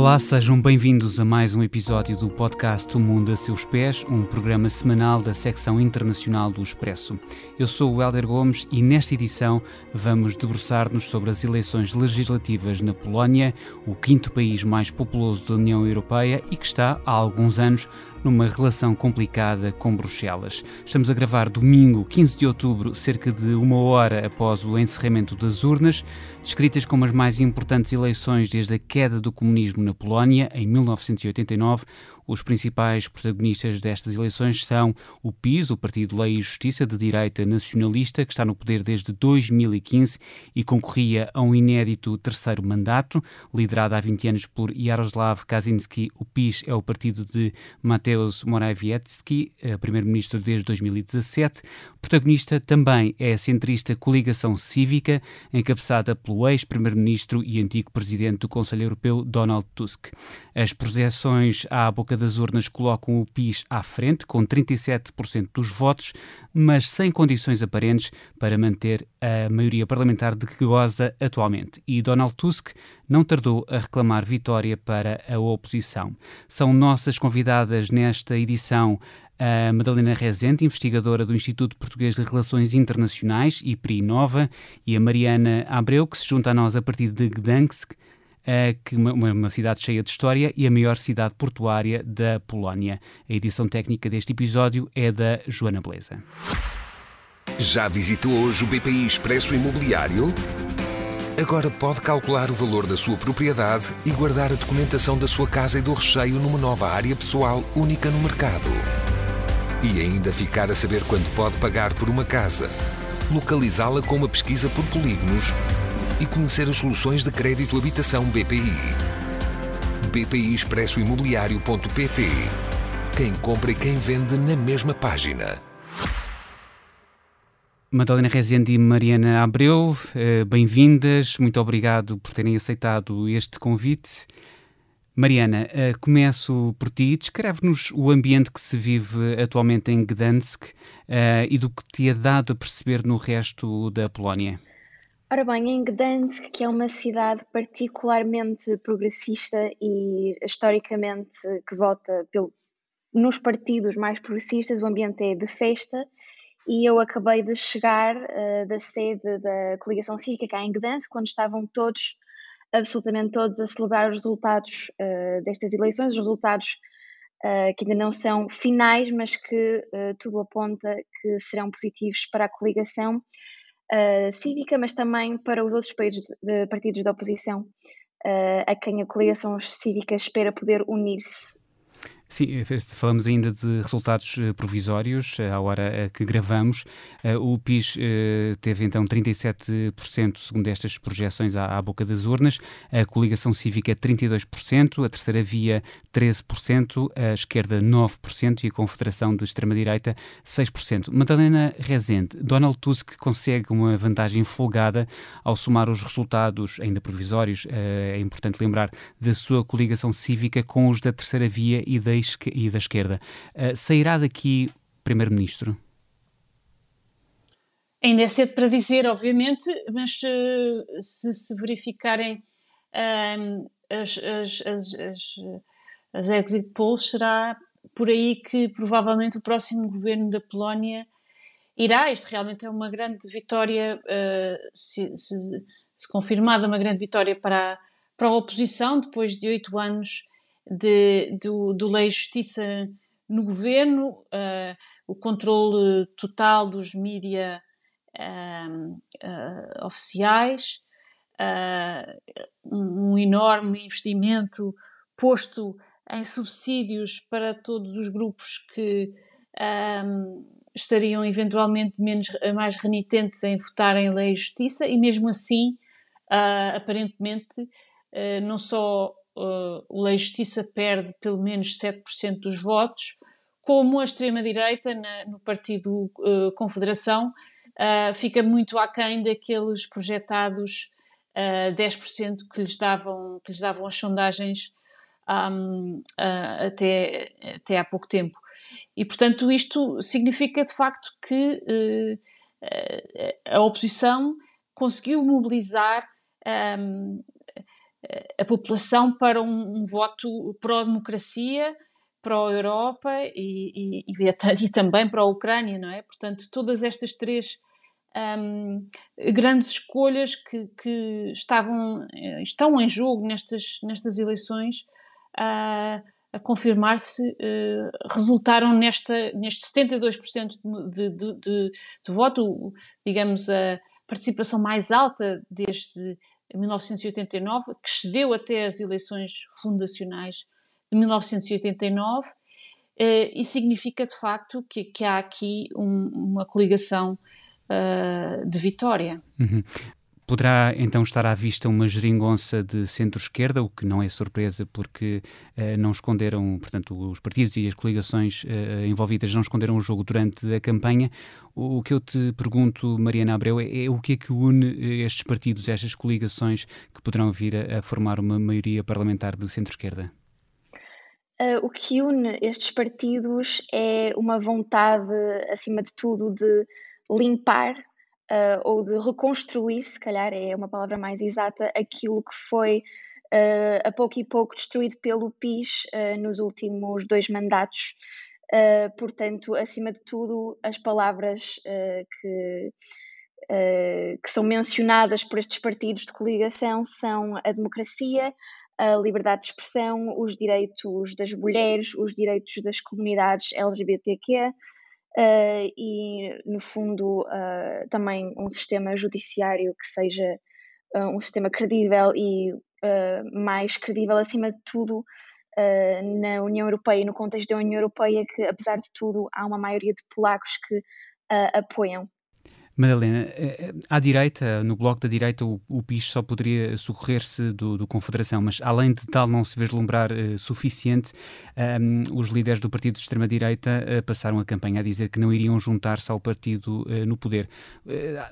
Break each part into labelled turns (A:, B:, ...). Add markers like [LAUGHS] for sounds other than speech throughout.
A: Olá, sejam bem-vindos a mais um episódio do podcast O Mundo a Seus Pés, um programa semanal da secção internacional do Expresso. Eu sou o Helder Gomes e nesta edição vamos debruçar-nos sobre as eleições legislativas na Polónia, o quinto país mais populoso da União Europeia e que está há alguns anos numa relação complicada com Bruxelas. Estamos a gravar domingo, 15 de outubro, cerca de uma hora após o encerramento das urnas, descritas como as mais importantes eleições desde a queda do comunismo na Polónia, em 1989. Os principais protagonistas destas eleições são o PIS, o Partido Lei e Justiça de direita nacionalista, que está no poder desde 2015 e concorria a um inédito terceiro mandato, liderado há 20 anos por Jaroslav Kaczynski. O PIS é o partido de Mateusz Morawiecki, eh, primeiro-ministro desde 2017. Protagonista também é a centrista Coligação Cívica, encabeçada pelo ex-primeiro-ministro e antigo presidente do Conselho Europeu, Donald Tusk. As projeções à boca das urnas colocam o PIS à frente, com 37% dos votos, mas sem condições aparentes para manter a maioria parlamentar de que goza atualmente. E Donald Tusk não tardou a reclamar vitória para a oposição. São nossas convidadas nesta edição a Madalena Rezende, investigadora do Instituto Português de Relações Internacionais, IPRI Nova, e a Mariana Abreu, que se junta a nós a partir de Gdansk, que uma, uma, cidade cheia de história e a maior cidade portuária da Polónia. A edição técnica deste episódio é da Joana Beleza.
B: Já visitou hoje o BPI Expresso Imobiliário? Agora pode calcular o valor da sua propriedade e guardar a documentação da sua casa e do recheio numa nova área pessoal única no mercado. E ainda ficar a saber quanto pode pagar por uma casa. Localizá-la com uma pesquisa por polígonos e conhecer as soluções de crédito habitação BPI. BPI Expresso Imobiliário.pt Quem compra e quem vende na mesma página.
A: Madalena Rezende e Mariana Abreu, eh, bem-vindas, muito obrigado por terem aceitado este convite. Mariana, eh, começo por ti. Descreve-nos o ambiente que se vive atualmente em Gdansk eh, e do que te é dado a perceber no resto da Polónia.
C: Ora bem, em Gdansk, que é uma cidade particularmente progressista e historicamente que vota pelo, nos partidos mais progressistas, o ambiente é de festa e eu acabei de chegar uh, da sede da coligação cívica cá em Gdansk, quando estavam todos, absolutamente todos, a celebrar os resultados uh, destas eleições, os resultados uh, que ainda não são finais, mas que tudo aponta que serão positivos para a coligação uh, cívica, mas também para os outros de, partidos da oposição, uh, a quem a coligação cívica espera poder unir-se
A: Sim, eh, falamos ainda de resultados eh, provisórios eh, à hora que gravamos. O PIS teve então 37%, segundo estas projeções à, boca das urnas, a coligação cívica 32%, a terceira via 13%, a esquerda 9% e a confederação de extrema-direita 6%. Madalena Rezende, Donald Tusk consegue uma vantagem folgada ao somar os resultados, ainda provisórios, é importante lembrar, da sua coligação cívica com os da terceira via e da e da esquerda. Uh, sairá daqui Primeiro-Ministro?
D: Ainda é cedo para dizer, obviamente, mas uh, se se verificarem as, as, as, as, as exit polls, será por aí que provavelmente o próximo governo da Polónia irá. Isto realmente é uma grande vitória, uh, se, se, se, confirmada, uma grande vitória para a, para a oposição, depois de oito anos de, do, do Lei e Justiça no governo, uh, o controle total dos mídia uh, uh, oficiais, um enorme investimento posto em subsídios para todos os grupos que um, estariam eventualmente menos, mais renitentes em votar em lei e justiça, e mesmo assim, aparentemente, não só uh, o Lei Justiça perde pelo menos 7% dos votos, como a extrema-direita no Partido uh, Confederação uh, fica muito aquém daqueles projetados uh, 10% que lhes, davam, que lhes davam as sondagens um, até, até há pouco tempo. E, portanto, isto significa de facto que a oposição conseguiu mobilizar um, a população para um, um voto pró-democracia, pró-Europa e, e, e, [LAUGHS] e, também para a Ucrânia, não é? Portanto, todas estas três um, grandes escolhas que, que, estavam, eh, estão em jogo nestas, nestas eleições uh, a confirmar-se uh, resultaram nesta, neste 72% de, de, de, de, de voto, digamos, a participação mais alta desde 1989, que excedeu até as eleições fundacionais de 1989, eh, e significa de facto que, que há aqui um, uma coligação uh, de vitória.
A: Uhum. Poderá então estar à vista uma geringonça de centro-esquerda, o que não é surpresa porque uh, não esconderam, portanto, os partidos e as coligações uh, envolvidas não esconderam o jogo durante a campanha. O, que eu te pergunto, Mariana Abreu, é, é, o que é que une estes partidos, estas coligações que poderão vir a, a formar uma maioria parlamentar de centro-esquerda?
C: Uh, o que une estes partidos é uma vontade, acima de tudo, de limpar uh, ou de reconstruir, se calhar é uma palavra mais exata, aquilo que foi uh, a pouco e pouco destruído pelo PIS uh, nos últimos dois mandatos. portanto, acima de tudo, as palavras que, que são mencionadas por estes partidos de coligação são a democracia, a liberdade de expressão, os direitos das mulheres, os direitos das comunidades LGBTQ, uh, e, no fundo, uh, também um sistema judiciário que seja uh, um sistema credível e mais credível, acima de tudo, na União Europeia no contexto da União Europeia, que, apesar de tudo, há uma maioria de polacos que apoiam
A: Madalena, eh, à direita, no bloco da direita, o, o PIS só poderia socorrer-se do, do, Confederação, mas além de tal não se vislumbrar uh, suficiente, um, ehm, os líderes do partido de extrema-direita uh, passaram a campanha a dizer que não iriam juntar-se ao partido uh, no poder.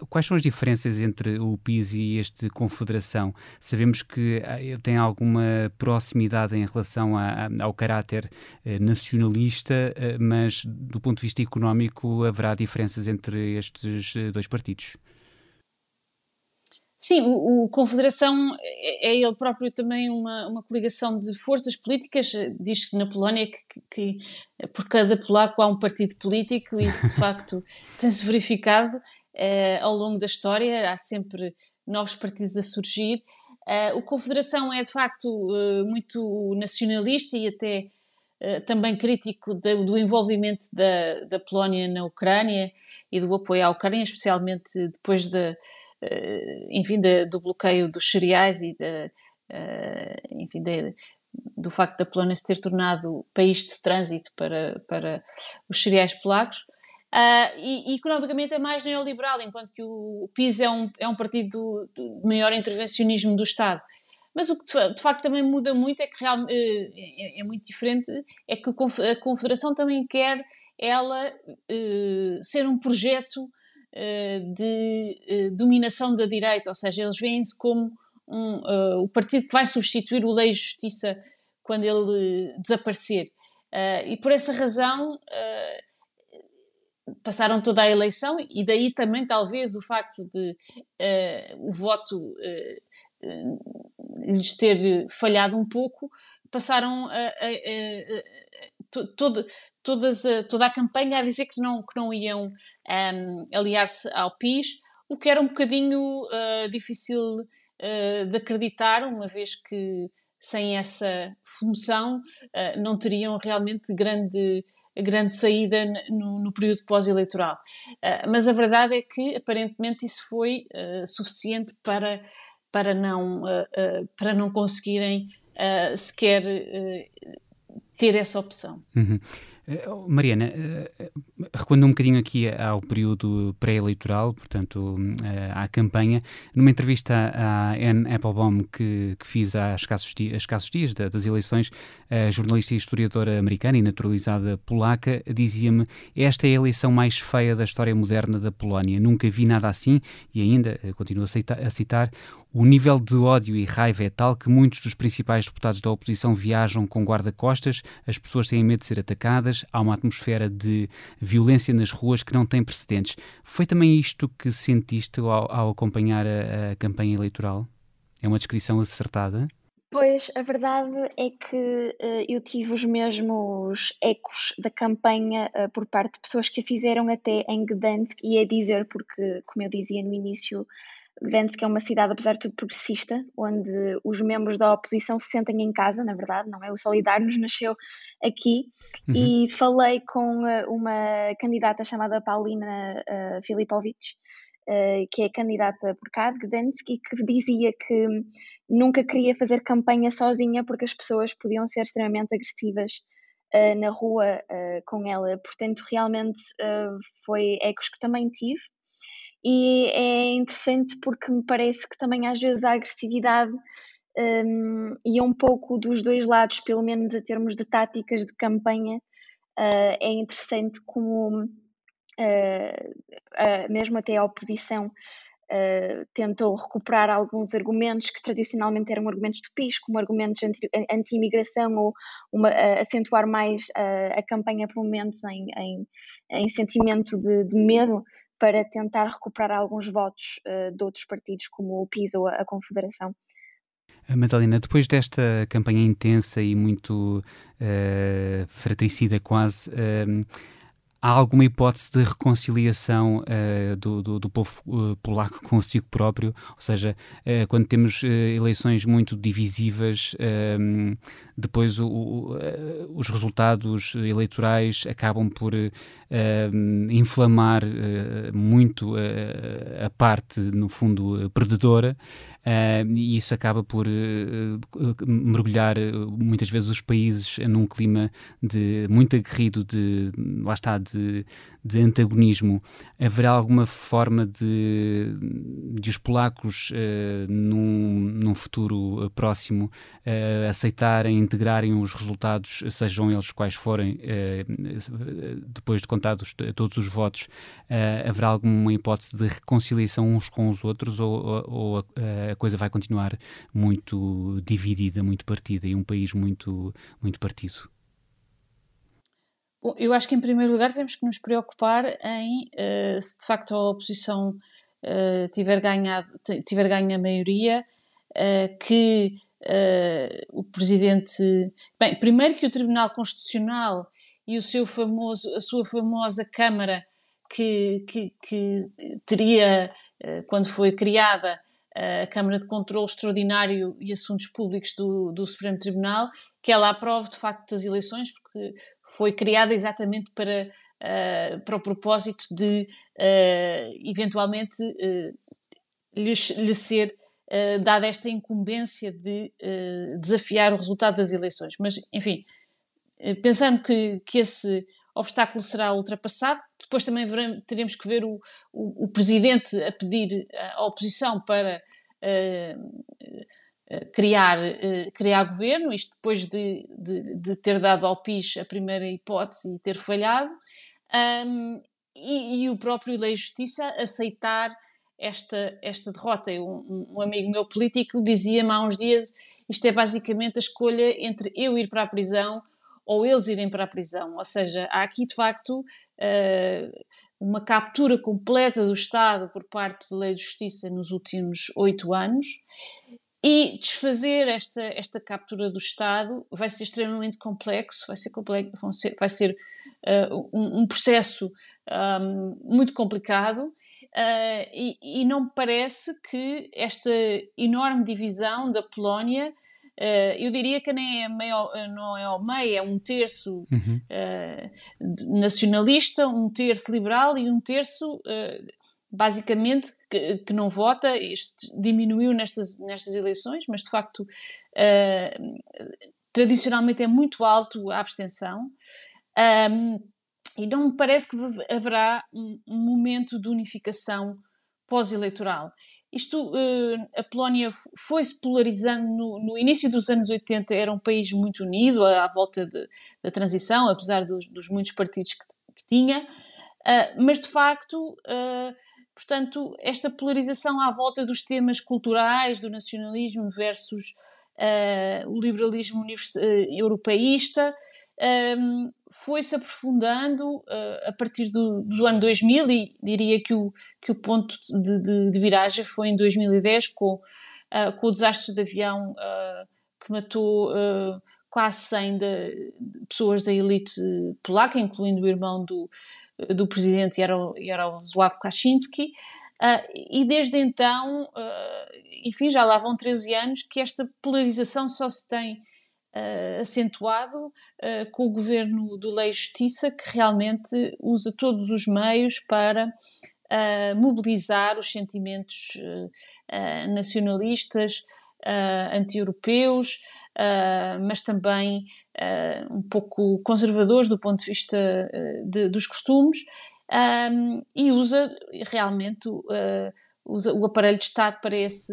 A: quais são as diferenças entre o PIS e este Confederação? Sabemos que ele tem alguma proximidade em relação a, a, ao caráter nacionalista, mas do ponto de vista económico haverá diferenças entre estes dois dois partidos.
D: Sim, o, o, Confederação é, é ele próprio também uma, uma coligação de forças políticas. Diz que na Polónia que, que, que por cada polaco há um partido político e isso de [LAUGHS] facto tem-se verificado eh, ao longo da história. Há sempre novos partidos a surgir. Eh, o Confederação é de facto eh, muito nacionalista e até também crítico de, do envolvimento da, da Polónia na Ucrânia e do apoio à Ucrânia, especialmente depois de, eh, enfim, de, do bloqueio dos cereais e de, eh, enfim, de, do facto da Polónia se ter tornado país de trânsito para, para os cereais polacos. Uh, e, e, economicamente é mais neoliberal, enquanto que o, PIS é um, é um partido de maior intervencionismo do Estado. Mas o que de facto também muda muito é que real, é, é, muito diferente, é que a Confederação também quer ela uh, ser um projeto uh, de uh, dominação da direita, ou seja, eles veem-se como um, o partido que vai substituir o Lei e Justiça quando ele desaparecer. e por essa razão passaram toda a eleição e daí também talvez o facto de o voto lhes ter falhado um pouco, passaram a, a, a, toda, todas toda a campanha a dizer que não, que não iam um, aliar-se ao PIS, o que era um bocadinho uh, difícil uh, de acreditar, uma vez que sem essa função uh, não teriam realmente grande, grande saída no, no período pós-eleitoral. mas a verdade é que aparentemente isso foi suficiente para, para, não, para não conseguirem sequer ter essa opção.
A: Uhum. Eh, oh, Mariana, uh, recuando um bocadinho aqui ao período pré-eleitoral, portanto, à campanha, numa entrevista à Anne Applebaum que, que fiz há escassos, dias, escassos dias das eleições, a jornalista e historiadora americana e naturalizada polaca dizia-me: Esta é a eleição mais feia da história moderna da Polónia. Nunca vi nada assim, e ainda, continuo a citar, o nível de ódio e raiva é tal que muitos dos principais deputados da oposição viajam com guarda-costas, as pessoas têm medo de ser atacadas, há uma atmosfera de violência nas ruas que não tem precedentes. Foi também isto que sentiste ao, ao acompanhar a, a campanha eleitoral? É uma descrição acertada?
C: Pois, a verdade é que uh, eu tive os mesmos ecos da campanha uh, por parte de pessoas que a fizeram até em Gdansk, e é dizer, porque, como eu dizia no início, Gdansk é uma cidade, apesar de tudo, progressista, onde os membros da oposição se sentem em casa, na verdade, não é? O Solidarnos [LAUGHS] nasceu aqui, uhum. e falei com uh, uma candidata chamada Paulina Filipovic, uh, que é candidata por cá de Gdansk e que dizia que nunca queria fazer campanha sozinha porque as pessoas podiam ser extremamente agressivas uh, na rua uh, com ela. Portanto, realmente foi ecos que também tive. E é interessante porque me parece que também às vezes a agressividade um, e um pouco dos dois lados, pelo menos a termos de táticas de campanha, uh, é interessante como uh, mesmo até a oposição Uh, tentou recuperar alguns argumentos que tradicionalmente eram argumentos de PIS, como argumentos anti-imigração ou uma, uh, acentuar mais uh, a campanha por momentos em, em, em sentimento de, de, medo para tentar recuperar alguns votos de outros partidos, como o PIS ou a, Confederação.
A: Madalena, depois desta campanha intensa e muito fratricida quase, Há alguma hipótese de reconciliação uh, do, do, do, povo uh, polaco [LAUGHS] consigo próprio? Ou seja, uh, quando temos eleições muito divisivas, ehm, depois o, o, os resultados eleitorais acabam por ehm, inflamar muito a parte, no fundo, perdedora. Uh, e isso acaba por uh, mergulhar muitas vezes os países num clima de muito aguerrido de lá está de, de antagonismo. Haverá alguma forma de, de os polacos uh, num, num futuro próximo aceitarem integrarem os resultados sejam eles quais forem depois de contados todos os votos haverá alguma hipótese de reconciliação uns com os outros ou, ou, ou a coisa vai continuar muito dividida, muito partida e um país muito, muito partido?
D: Bom, eu acho que em primeiro lugar temos que nos preocupar em uh, se de facto a oposição uh, tiver, ganhado, tiver ganho a maioria, uh, que o presidente. Bem, primeiro que o Tribunal Constitucional e o seu famoso, a sua famosa Câmara que, que, que teria, quando foi criada, a Câmara de Controlo Extraordinário e Assuntos Públicos do, do, Supremo Tribunal, que ela aprove de facto as eleições, porque foi criada exatamente para, uh, para o propósito de uh, eventualmente uh, lhe, lhe, ser dada esta incumbência de desafiar o resultado das eleições. Mas, enfim, pensando que, que esse obstáculo será ultrapassado. Depois também teremos que ver o, o, o, presidente a pedir à oposição para uh, criar, uh, criar governo, isto depois de, de, de, ter dado ao PIS a primeira hipótese e ter falhado, um, e, e, o próprio Lei Justiça aceitar esta, esta derrota. Um, um amigo meu político dizia-me há uns dias isto é basicamente a escolha entre eu ir para a prisão ou eles irem para a prisão. Ou seja, há aqui de facto uh, uma captura completa do Estado por parte da Lei de Justiça nos últimos oito anos. E desfazer esta, esta captura do Estado vai ser extremamente complexo, vai ser, complexo, vai ser uh, um, um, processo um, muito complicado uh, e, e, não me parece que esta enorme divisão da Polónia eu diria que nem é meio, não é ao meio, é um terço uhum. uh, nacionalista, um terço liberal e um terço uh, basicamente que, que, não vota. Isto diminuiu nestas, nestas eleições, mas de facto tradicionalmente é muito alto a abstenção. Um, e não me parece que haverá um, um momento de unificação pós-eleitoral. Isto, uh, a Polónia foi-se polarizando no, no, início dos anos 80, era um país muito unido à, à volta de, da transição, apesar dos, dos muitos partidos que, que tinha, uh, mas de facto, uh, portanto, esta polarização à volta dos temas culturais, do nacionalismo versus o liberalismo europeísta, um, foi-se aprofundando uh, a partir do, do, ano 2000 e diria que o, que o ponto de, de, de viragem foi em 2010 com, uh, com o desastre de avião uh, que matou quase 100 de, pessoas da elite polaca, incluindo o irmão do, do presidente Jarosław Kaczynski. Uh, e desde então, uh, enfim, já lá vão 13 anos que esta polarização só se tem uh, acentuado com o governo do Lei e Justiça, que realmente usa todos os meios para mobilizar os sentimentos nacionalistas, anti-europeus, mas também um pouco conservadores do ponto de vista de, dos costumes um, e usa realmente uh, usa o aparelho de Estado para esse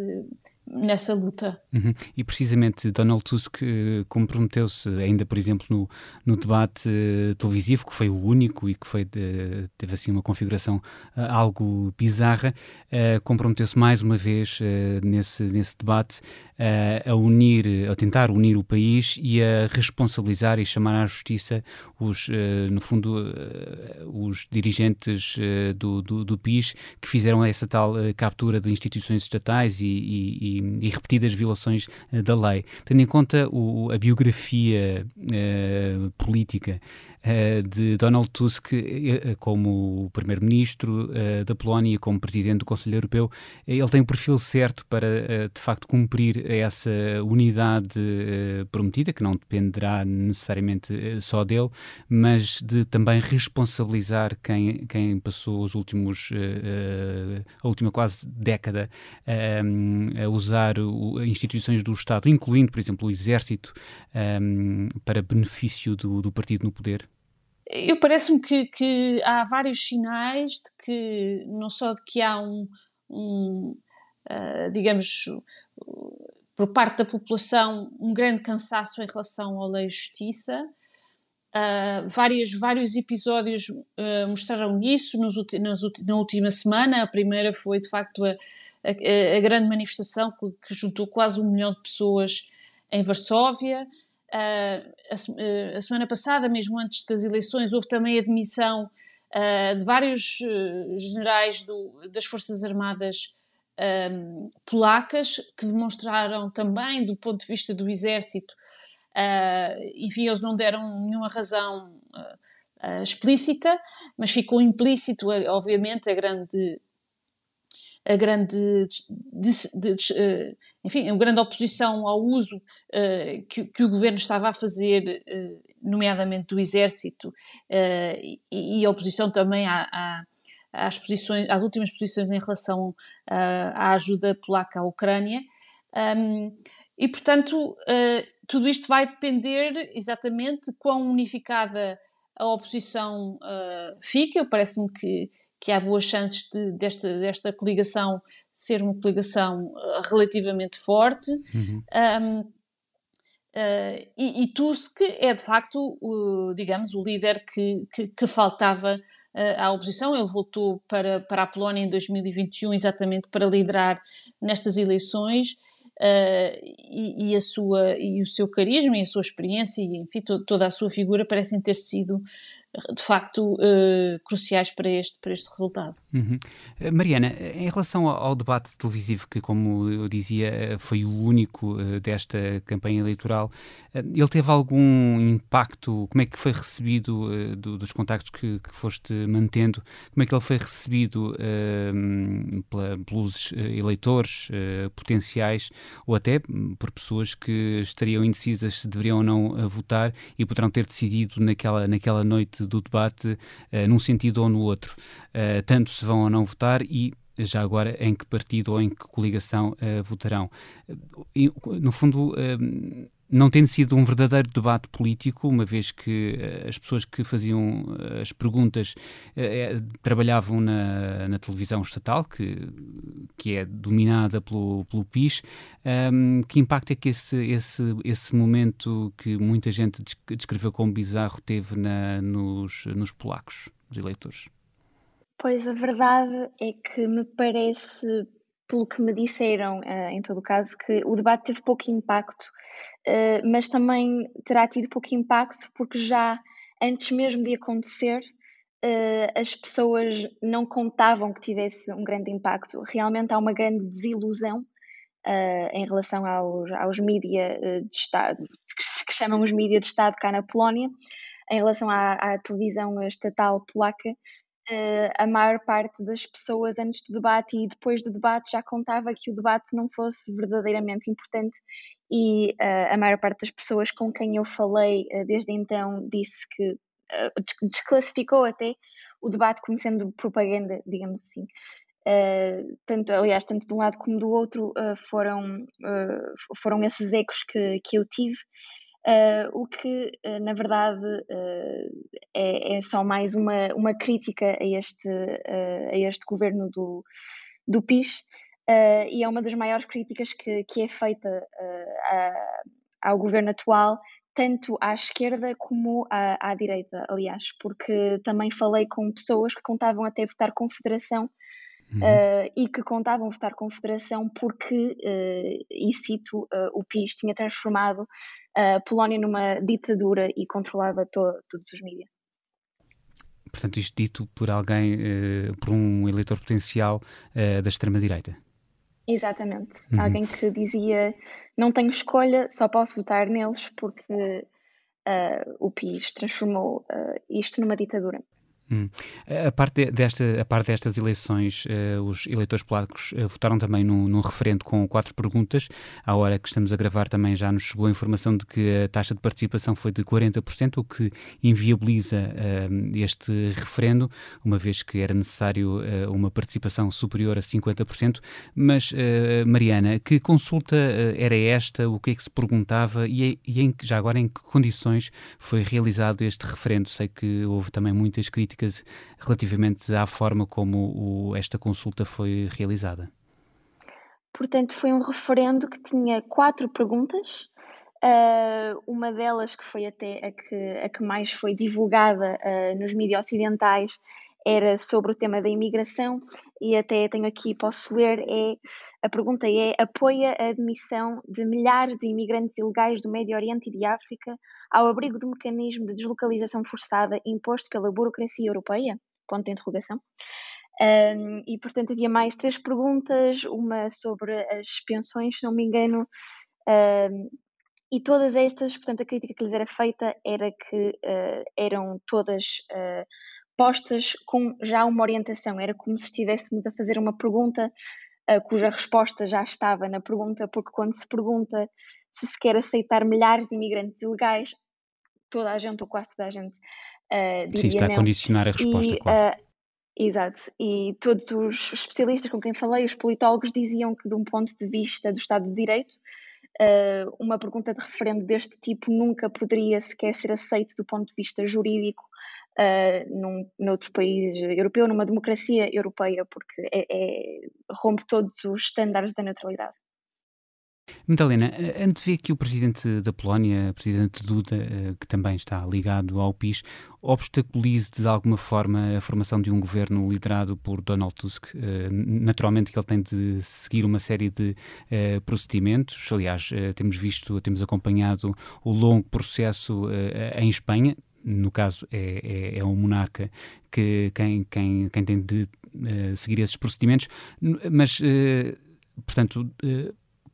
D: nessa luta.
A: Uhum. E precisamente Donald Tusk uh, comprometeu-se ainda, por exemplo, no, no debate uh, televisivo, que foi o único e que foi de, teve assim uma configuração algo bizarra, comprometeu-se mais uma vez nesse, nesse debate a unir, a tentar unir o país e a responsabilizar e chamar à justiça os, no fundo, os dirigentes do, do, do PIS que fizeram essa tal captura de instituições estatais e, e e, repetidas violações eh, da lei. Tendo em conta o, a biografia política de Donald Tusk como primeiro-ministro da Polónia, como presidente do Conselho Europeu, ele tem o perfil certo para, de facto, cumprir essa unidade prometida, que não dependerá necessariamente só dele, mas de também responsabilizar quem, quem passou os últimos, a última quase década a usar instituições do Estado, incluindo, por exemplo, o Exército, um, para benefício do, do partido no poder?
D: Eu parece-me que, que, há vários sinais de que, não só de que há um, um uh, digamos, por parte da população, um grande cansaço em relação à lei justiça. Uh, várias, vários episódios uh, mostraram isso nos, nas, na última semana. A primeira foi, de facto, a, a, a grande manifestação que, que, juntou quase um milhão de pessoas em Varsóvia. Uh, a, a, semana passada, mesmo antes das eleições, houve também a demissão de vários generais do, das Forças Armadas um, polacas, que demonstraram também, do ponto de vista do exército, enfim, eles não deram nenhuma razão explícita, mas ficou implícito, obviamente, a grande a grande, de, de, de, eh, enfim, a grande oposição ao uso uh, que, que, o governo estava a fazer, uh, nomeadamente do exército, uh, e, e, a oposição também à, à, às, posições, às últimas posições em relação à ajuda polaca à Ucrânia. Um, e, portanto, tudo isto vai depender exatamente de quão unificada a oposição uh, fica. Parece-me que, que há boas chances de, desta, desta coligação ser uma coligação uh, relativamente forte. Uhum. Um, uh, e, e, Tusk é de facto, o, digamos, o líder que, que, que faltava à oposição. Ele voltou para, para a Polónia em 2021 exatamente para liderar nestas eleições uh, e, e, a sua, e o seu carisma e a sua experiência e, enfim, to, toda a sua figura parecem ter sido de facto uh, cruciais para este, para este resultado.
A: Uhum. Eh, Mariana, em relação ao, debate televisivo, que, como eu dizia, eh, foi o único desta campanha eleitoral, ele teve algum impacto? Como é que foi recebido do, dos contactos que, que, foste mantendo? Como é que ele foi recebido pela, pelos eleitores potenciais ou até por pessoas que estariam indecisas se deveriam ou não votar e poderão ter decidido naquela, naquela noite do debate uh, num sentido ou no outro, uh, tanto se vão ou não votar e já agora em que partido ou em que coligação uh, votarão. E, no fundo, não tem sido um verdadeiro debate político, uma vez que uh, as pessoas que faziam as perguntas trabalhavam na, na, televisão estatal, que, que é dominada pelo, pelo PIS. Um, ehm, que impacto é que esse, esse, esse momento que muita gente descreveu como bizarro teve na, nos, nos polacos, os eleitores?
C: Pois a verdade é que me parece, pelo que me disseram, uh, em todo o caso, que o debate teve pouco impacto, uh, mas também terá tido pouco impacto porque já antes mesmo de acontecer, uh, as pessoas não contavam que tivesse um grande impacto. Realmente há uma grande desilusão uh, em relação aos, aos mídia de Estado, que chamam os mídia de Estado cá na Polónia, em relação à, à televisão estatal polaca, uh, a maior parte das pessoas antes do debate e depois do debate já contava que o debate não fosse verdadeiramente importante e uh, a maior parte das pessoas com quem eu falei uh, desde então disse que desclassificou até o debate como sendo propaganda, digamos assim. Tanto, aliás, tanto de um lado como do outro foram, foram esses ecos que, que eu tive Uh, o que, uh, na verdade, uh, é, é, só mais uma, uma crítica a este, a este governo do, do PIS e é uma das maiores críticas que, que é feita a, ao governo atual, tanto à esquerda como à, à direita, aliás, porque também falei com pessoas que contavam até votar confederação Uhum. Uh, e que contavam votar confederação porque, uh, e cito, uh, o PIS tinha transformado a Polónia numa ditadura e controlava to todos os mídias.
A: Portanto, isto dito por alguém, por um eleitor potencial da extrema-direita.
C: Exatamente. Uhum. Alguém que dizia: não tenho escolha, só posso votar neles porque o PIS transformou isto numa ditadura.
A: Hum. A, parte desta, a parte destas eleições, uh, os eleitores polacos uh, votaram também num, num, referendo com quatro perguntas. À hora que estamos a gravar também já nos chegou a informação de que a taxa de participação foi de 40%, o que inviabiliza uh, este referendo, uma vez que era necessário uma participação superior a 50%. Mas, Mariana, que consulta era esta? O que é que se perguntava? E, e em, já agora em que condições foi realizado este referendo? Sei que houve também muitas críticas críticas relativamente à forma como o, esta consulta foi realizada.
C: Portanto, foi um referendo que tinha quatro perguntas. Uh, uma delas, que foi até a que, a que mais foi divulgada uh, nos mídias ocidentais, era sobre o tema da imigração e até tenho aqui, posso ler, é, a pergunta é, apoia a admissão de milhares de imigrantes ilegais do Médio Oriente e de África ao abrigo do mecanismo de deslocalização forçada imposto pela burocracia europeia? Ponto de interrogação. Um, e, portanto, havia mais três perguntas, uma sobre as pensões, se não me engano, um, e todas estas, portanto, a crítica que lhes era feita era que uh, eram todas uh, postas com já uma orientação. Era como se estivéssemos a fazer uma pergunta uh, cuja resposta já estava na pergunta, porque quando se pergunta se se quer aceitar milhares de imigrantes ilegais, toda a gente, ou quase toda a gente, uh, diria
A: Sim, está
C: não.
A: a condicionar a resposta, e, claro. Uh,
C: Exato, e todos os especialistas com quem falei, os politólogos, diziam que, de um ponto de vista do Estado de Direito, uma pergunta de referendo deste tipo nunca poderia sequer ser aceito do ponto de vista jurídico uh, num, noutro país europeu, numa democracia europeia, porque é, é, rompe todos os estándares da neutralidade.
A: Madalena, antevê que o presidente da Polónia, o presidente Duda, eh, que também está ligado ao PIS, obstaculize de alguma forma a formação de um governo liderado por Donald Tusk. Eh, naturalmente que ele tem de seguir uma série de procedimentos. Aliás, temos visto, temos acompanhado o longo processo em Espanha. No caso, é, é, é um monarca que quem, quem, quem tem de seguir esses procedimentos, mas, portanto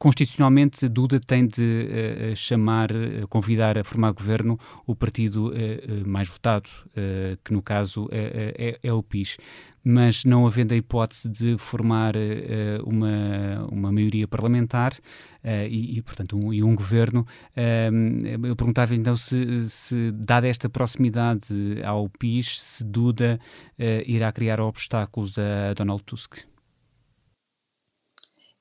A: constitucionalmente Duda tem de uh, chamar, uh, convidar a formar governo o partido uh, mais votado, que no caso é, é, o PIS. Mas não havendo a hipótese de formar uma, uma maioria parlamentar e, e, portanto, um, e um governo, eu perguntava então se, se, dada esta proximidade ao PIS, se Duda irá criar obstáculos a Donald Tusk.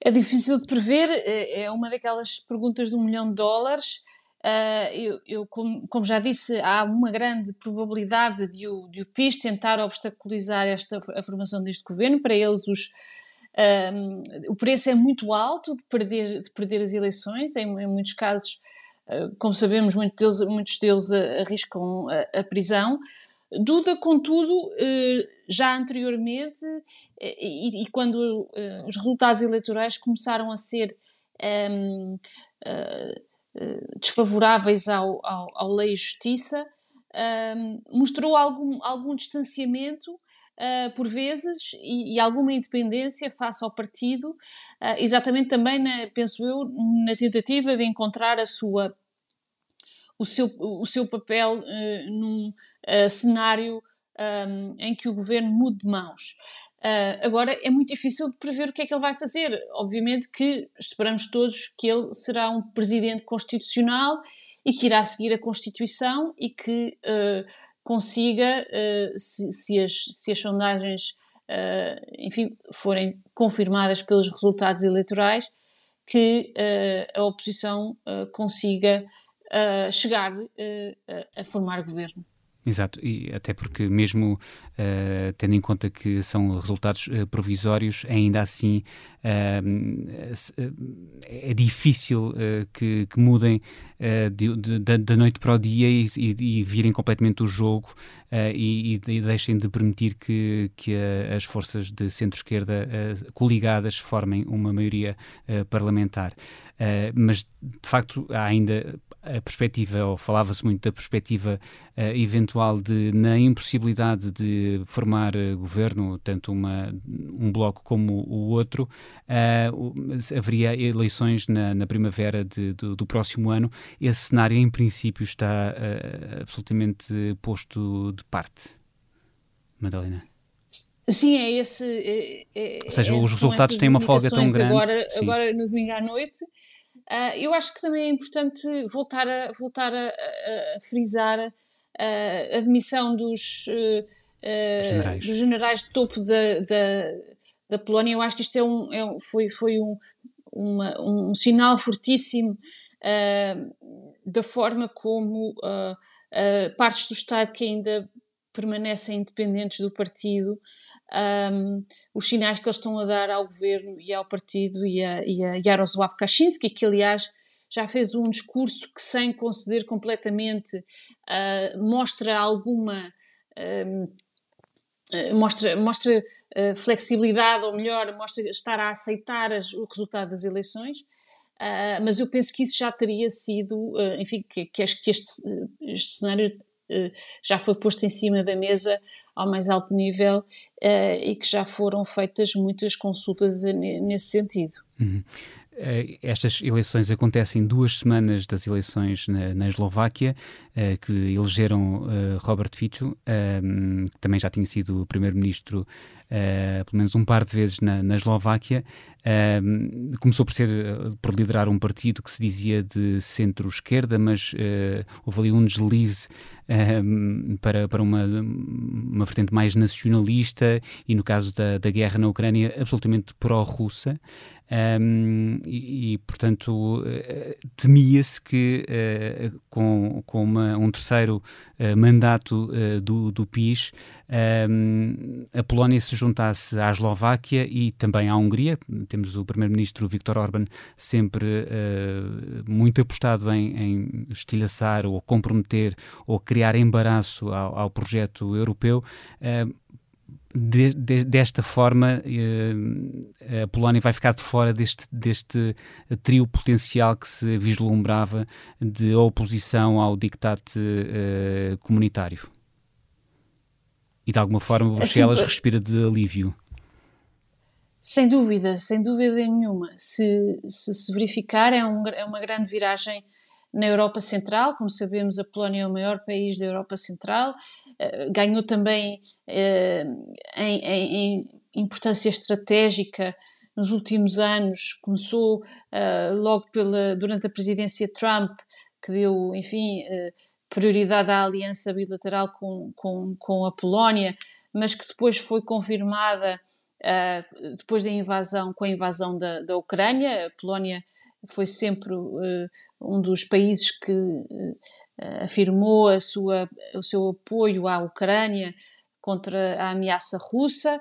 D: É difícil de prever, é, é uma daquelas perguntas de um milhão de dólares. Uh, eu, eu como, como, já disse, há uma grande probabilidade de o, de o PIS tentar obstaculizar esta, a formação deste governo. Para eles, os, uh, o preço é muito alto de perder, de perder as eleições. Em, em muitos casos, uh, como sabemos, muitos deles, muitos deles arriscam a, a prisão. Duda, contudo, eh, já anteriormente, eh, e, quando eh, os resultados eleitorais começaram a ser um, ehm, desfavoráveis ao, ao, ao Lei e Justiça, um, mostrou algum, algum distanciamento uh, por vezes, e, e, alguma independência face ao partido, uh, exatamente também, na, penso eu, na tentativa de encontrar a sua, o, seu, o seu papel uh, num cenário um, em que o governo mude de mãos. Uh, agora é muito difícil de prever o que é que ele vai fazer. Obviamente que esperamos todos que ele será um presidente constitucional e que irá seguir a Constituição e que uh, consiga, uh, se, se, as, se as sondagens, enfim, forem confirmadas pelos resultados eleitorais, que a oposição consiga chegar a formar governo.
A: Exato, e até porque mesmo uh, tendo em conta que são resultados uh, provisórios, ainda assim uh, é difícil que, que, mudem de, de, da noite para o dia e, e, e virem completamente o jogo e, e, deixem de permitir que, que as forças de centro-esquerda coligadas formem uma maioria parlamentar. mas, de facto, há ainda a perspectiva, ou falava-se muito da perspectiva uh, eventual de, na impossibilidade de formar uh, governo, tanto uma, um bloco como o outro, uh, haveria eleições na, na primavera de, do, do, próximo ano. Esse cenário, em princípio, está absolutamente posto de parte. Madalena.
D: Sim, é esse. É, é,
A: Ou seja, os resultados têm uma folga tão grande.
D: Agora, agora no domingo à noite Uh, eu acho que também é importante voltar a, voltar a, a, a frisar a admissão dos, uh, generais. dos generais de topo da, da, da, Polónia. Eu acho que isto é um, é, foi, foi um, uma, um sinal fortíssimo da forma como partes do Estado que ainda permanecem independentes do partido um, os sinais que eles estão a dar ao governo e ao partido e a, e a Yaroslav Kaczynski, que aliás já fez um discurso que, sem conceder completamente, uh, mostra alguma. Um, uh, mostra, mostra uh, flexibilidade, ou melhor, mostra estar a aceitar as, o resultado das eleições. Uh, mas eu penso que isso já teria sido, uh, enfim, que, que, este, este cenário já foi posto em cima da mesa ao mais alto nível uh, e que já foram feitas muitas consultas nesse sentido.
A: Uhum. Eh, estas eleições acontecem duas semanas das eleições na, na Eslováquia, uh, que elegeram uh, Robert Fico, que também já tinha sido primeiro-ministro uh, pelo menos um par de vezes na, na Eslováquia. Uh, começou por ser eh, por liderar um partido que se dizia de centro-esquerda, mas uh, houve ali um deslize para, para uma, uma vertente mais nacionalista e, no caso da, da guerra na Ucrânia, absolutamente pró-russa. Um, e, e, portanto, uh, temia-se que uh, com, com uma, um terceiro uh, mandato do, do PIS, um, a Polónia se juntasse à Eslováquia e também à Hungria. Temos o primeiro-ministro Viktor Orban sempre uh, muito apostado em, em, estilhaçar ou comprometer ou criar embaraço ao, ao projeto europeu. Uh, de, de, desta forma, uh, a Polónia vai ficar de fora deste, deste trio potencial que se vislumbrava de oposição ao dictate uh, comunitário e de alguma forma Bruxelas assim, respira de alívio.
D: Sem dúvida, sem dúvida nenhuma. Se se, se verificar, é, um, é, uma grande viragem na Europa Central. Como sabemos, a Polónia é o maior país da Europa Central. Uh, ganhou também uh, em, em, em, importância estratégica nos últimos anos. Começou uh, logo pela, durante a presidência Trump, que deu, enfim, prioridade à aliança bilateral com, com, com a Polónia, mas que depois foi confirmada uh, depois da invasão, com a invasão da, da Ucrânia. A Polónia foi sempre uh, um dos países que uh, afirmou a sua, o seu apoio à Ucrânia contra a ameaça russa.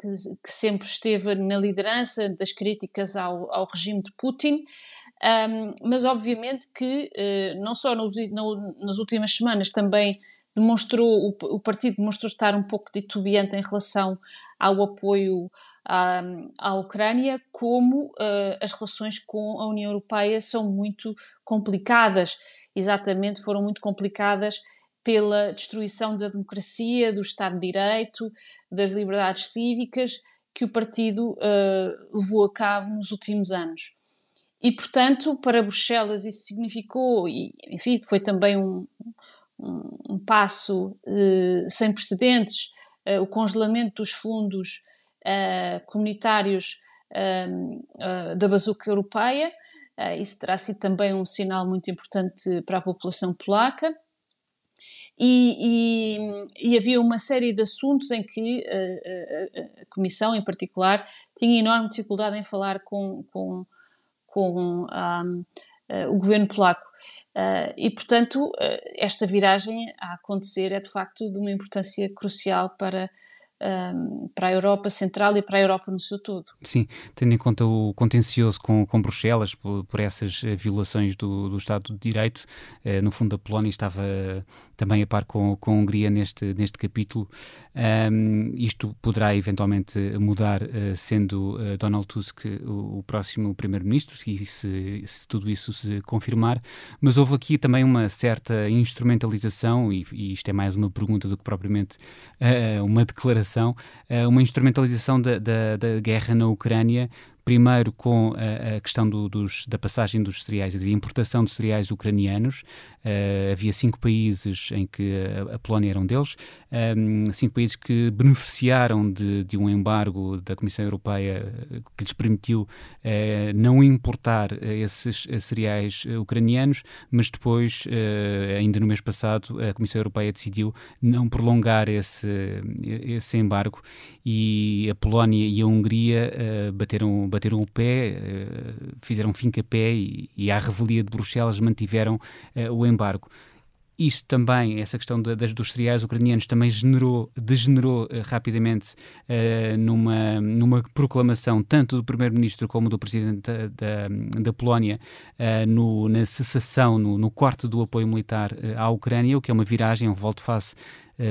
D: Que, que, sempre esteve na liderança das críticas ao, ao regime de Putin, um, mas obviamente que uh, não só nos, no, nas últimas semanas também demonstrou, o, o, partido demonstrou estar um pouco titubeante em relação ao apoio à, à Ucrânia, como uh, as relações com a União Europeia são muito complicadas. Exatamente, foram muito complicadas pela destruição da democracia, do Estado de Direito, das liberdades cívicas que o partido uh, levou a cabo nos últimos anos. E, portanto, para Bruxelas isso significou, e enfim, foi também um, um, um passo uh, sem precedentes, uh, o congelamento dos fundos comunitários da bazuca europeia. isso terá sido também um sinal muito importante para a população polaca. E, e, e, havia uma série de assuntos em que a, a, a, Comissão, em particular, tinha enorme dificuldade em falar com, com, com um, o governo polaco. Uh, e, portanto, uh, esta viragem a acontecer é de facto de uma importância crucial para para a Europa Central e para a Europa no seu todo.
A: Sim, tendo em conta o contencioso com, com Bruxelas por, por essas eh, violações do, do Estado de Direito, eh, no fundo a Polónia estava também a par com, com a Hungria neste, neste capítulo. Um, isto poderá eventualmente mudar, uh, sendo uh, Donald Tusk o, o próximo primeiro-ministro, se, se, tudo isso se confirmar, mas houve aqui também uma certa instrumentalização, e, e isto é mais uma pergunta do que propriamente uma declaração, uma instrumentalização da, da, da guerra na Ucrânia primeiro com a, a questão do, dos, da passagem dos cereais, da importação de cereais ucranianos. Uh, havia cinco países em que a, a Polónia era um deles, um, cinco países que beneficiaram de, de, um embargo da Comissão Europeia eh, que lhes permitiu uh, não importar esses cereais ucranianos, mas depois, uh, ainda no mês passado, a Comissão Europeia decidiu não prolongar esse, esse embargo e a Polónia e a Hungria bateram bateram o pé, eh, fizeram fim-capé e, e à revelia de Bruxelas mantiveram eh, o embargo. Isto também, essa questão das, dos cereais ucranianos também generou, degenerou uh, rapidamente uh, numa, numa proclamação tanto do primeiro-ministro como do presidente da, da, Polónia uh, no, na cessação, no, no corte do apoio militar à Ucrânia, o que é uma viragem, um volte-face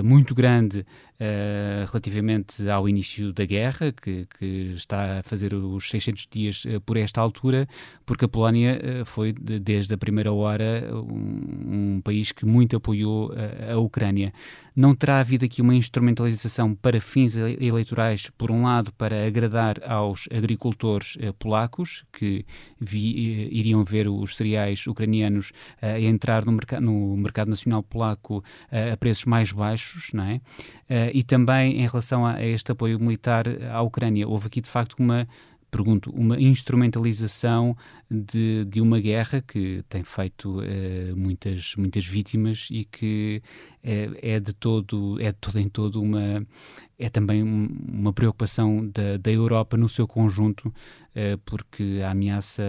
A: muito grande uh, relativamente ao início da guerra, que, que, está a fazer os 600 dias uh, por esta altura, porque a Polónia foi, de, desde a primeira hora, um, um país que muito apoiou a Ucrânia. Não terá havido aqui uma instrumentalização para fins eleitorais, por um lado, para agradar aos agricultores polacos, que vi, iriam ver os cereais ucranianos a entrar no, merc no mercado nacional polaco a preços mais baixos, não é? e também em relação a, a este apoio militar à Ucrânia. Houve aqui, de facto, uma pergunto, uma instrumentalização de, de uma guerra que tem feito uh, muitas, muitas vítimas e que é, é, de todo, é de todo em todo uma, é também uma preocupação da, da Europa no seu conjunto, uh, porque a ameaça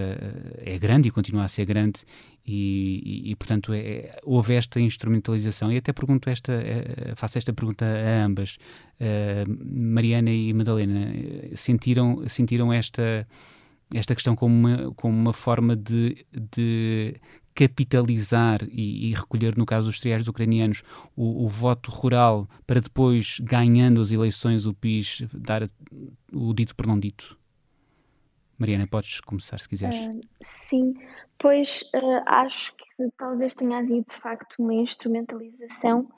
A: é grande e continua a ser grande e, e, portanto é, houve esta instrumentalização e até pergunto esta faço esta pergunta a ambas uh, Mariana e Madalena sentiram sentiram esta esta questão como uma, como uma forma de, de capitalizar e, e, recolher, no caso dos cereais ucranianos, o, o, voto rural para depois, ganhando as eleições, o PIS dar o dito por não dito? Mariana, podes começar se quiseres. Uh,
C: sim, pois uh, acho que talvez tenha havido de facto uma instrumentalização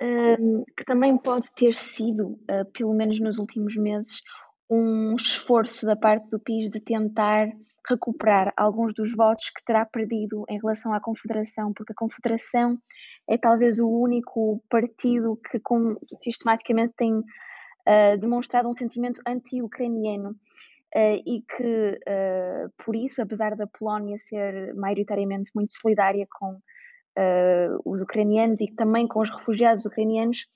C: uh, que também pode ter sido, pelo menos nos últimos meses, um esforço da parte do PIS de tentar recuperar alguns dos votos que terá perdido em relação à Confederação, porque a Confederação é talvez o único partido que com, sistematicamente tem uh, demonstrado um sentimento anti-ucraniano uh, e que, uh, por isso, apesar da Polónia ser maioritariamente muito solidária com os ucranianos e também com os refugiados ucranianos,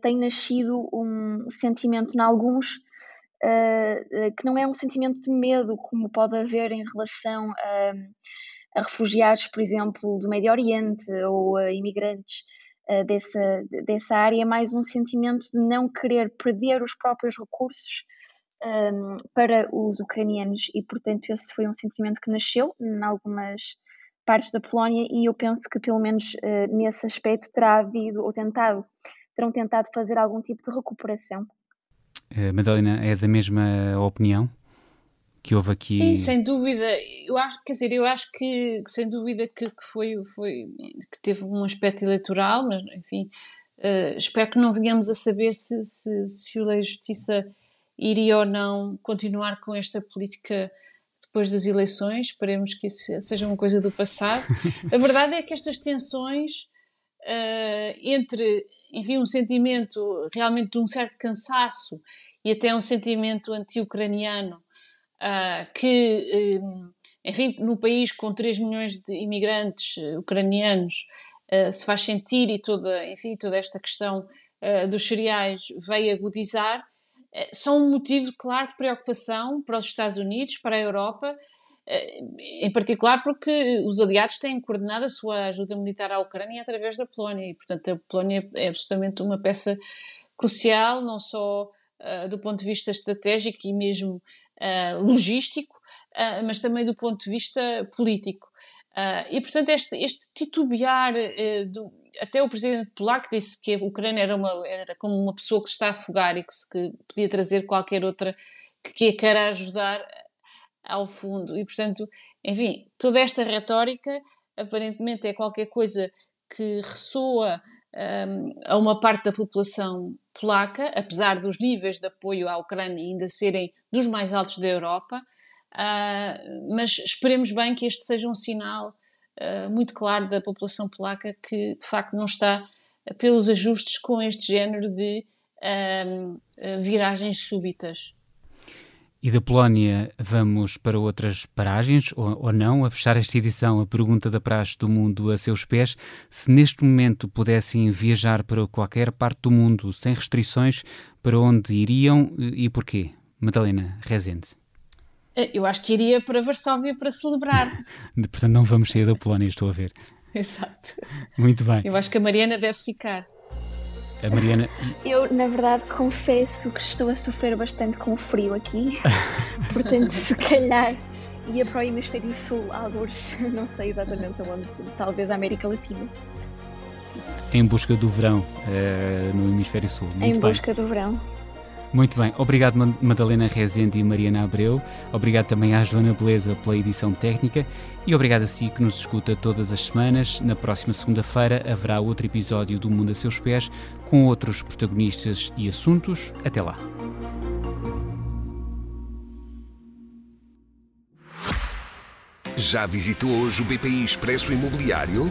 C: tem nascido um sentimento em alguns que não é um sentimento de medo como pode haver em relação a, a refugiados, por exemplo, do Médio Oriente ou a imigrantes dessa, dessa área, é mais um sentimento de não querer perder os próprios recursos um, para os ucranianos e, portanto, esse foi um sentimento que nasceu em algumas partes da Polónia e eu penso que, pelo menos uh, nesse aspecto, terá havido ou tentado, terão tentado fazer algum tipo de recuperação.
A: Uh, Madalena, é da mesma opinião? que houve aqui.
D: Sim, sem dúvida. Eu acho, quer dizer, eu acho que, sem dúvida que, que foi, foi que teve um aspecto eleitoral, mas enfim, uh, espero que não venhamos a saber se, se, se o Lei de Justiça iria ou não continuar com esta política depois das eleições. Esperemos que isso seja uma coisa do passado. [LAUGHS] a verdade é que estas tensões uh, entre, enfim, um sentimento realmente de um certo cansaço e até um sentimento anti-ucraniano uh, que, um, enfim, no país com 3 milhões de imigrantes ucranianos uh, se faz sentir e toda, enfim, toda esta questão dos cereais veio agudizar, são um motivo, claro, de preocupação para os Estados Unidos, para a Europa, em particular porque os aliados têm coordenado a sua ajuda militar à Ucrânia através da Polónia e, portanto, a Polónia é absolutamente uma peça crucial, não só uh, do ponto de vista estratégico e mesmo uh, logístico, uh, mas também do ponto de vista político. E, portanto, este, este titubear, do, até o presidente polaco disse que a Ucrânia era, uma, era como uma pessoa que se está a afogar e que, se, que podia trazer qualquer outra que, que a queira ajudar ao fundo. E, portanto, enfim, toda esta retórica aparentemente é qualquer coisa que ressoa um, a uma parte da população polaca, apesar dos níveis de apoio à Ucrânia ainda serem dos mais altos da Europa, uh, mas esperemos bem que este seja um sinal uh, muito claro da população polaca que de facto não está pelos ajustes com este género de uh, viragens súbitas.
A: E da Polónia vamos para outras paragens, ou, ou, não, a fechar esta edição, a pergunta da praxe do mundo a seus pés. Se neste momento pudessem viajar para qualquer parte do mundo sem restrições, para onde iriam e porquê? Madalena Rezende.
D: Eh, eu acho que iria para Varsóvia para celebrar. [LAUGHS]
A: Portanto, não vamos sair da Polónia, estou a ver.
D: Exato.
A: Muito bem.
D: Eu acho que a Mariana deve ficar.
A: A Mariana.
C: Eu, na verdade, confesso que estou a sofrer bastante com o frio aqui. [LAUGHS] Portanto, se calhar ia para o Hemisfério Sul, alguns, [LAUGHS] não sei exatamente onde, talvez a América Latina.
A: Em busca do verão uh, no Hemisfério Sul. Muito
C: em
A: bem.
C: busca do verão.
A: Muito bem, obrigado Madalena Rezende e Mariana Abreu, obrigado também à Joana Beleza pela edição técnica e obrigado a si que nos escuta todas as semanas. Na próxima segunda-feira haverá outro episódio do Mundo a Seus Pés com outros protagonistas e assuntos. Até lá.
B: Já visitou hoje o BPI Expresso Imobiliário?